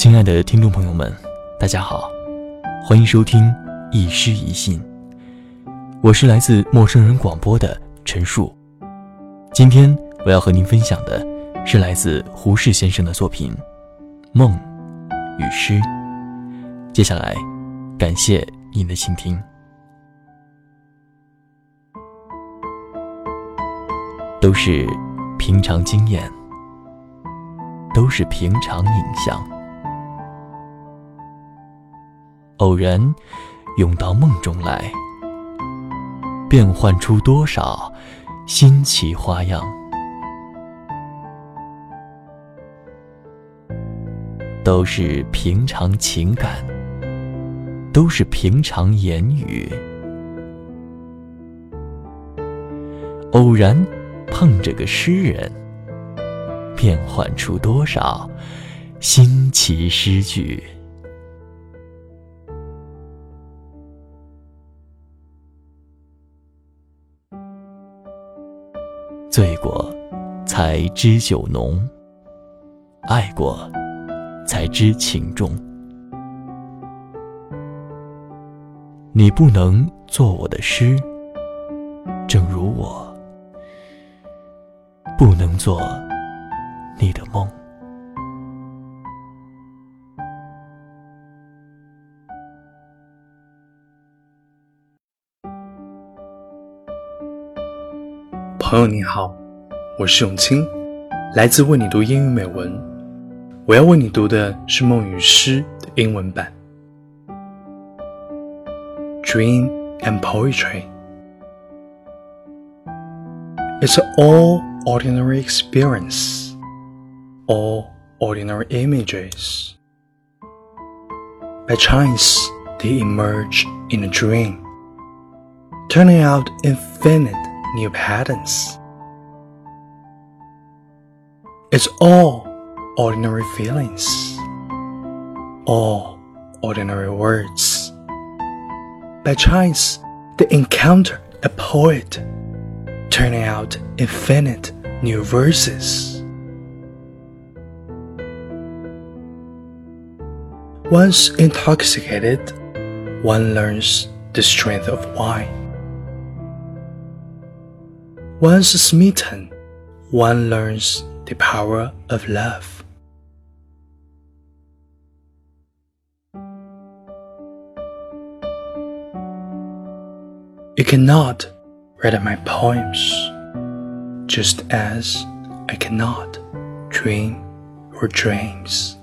亲爱的听众朋友们，大家好，欢迎收听一诗一信，我是来自陌生人广播的陈树。今天我要和您分享的是来自胡适先生的作品《梦与诗》。接下来，感谢您的倾听。都是平常经验，都是平常影像，偶然涌到梦中来，变换出多少新奇花样。都是平常情感，都是平常言语，偶然。碰着个诗人，变换出多少新奇诗句？醉过才知酒浓，爱过才知情重。你不能做我的诗，正如我。不能做你的梦。朋友你好，我是永清，来自为你读英语美文。我要为你读的是梦与诗的英文版。Dream and poetry. It's all ordinary experience, all ordinary images. By chance, they emerge in a dream, turning out infinite new patterns. It's all ordinary feelings, all ordinary words. By chance, they encounter a poet turning out infinite new verses. Once intoxicated, one learns the strength of wine. Once smitten, one learns the power of love. You cannot read my poems, just as I cannot dream your dreams.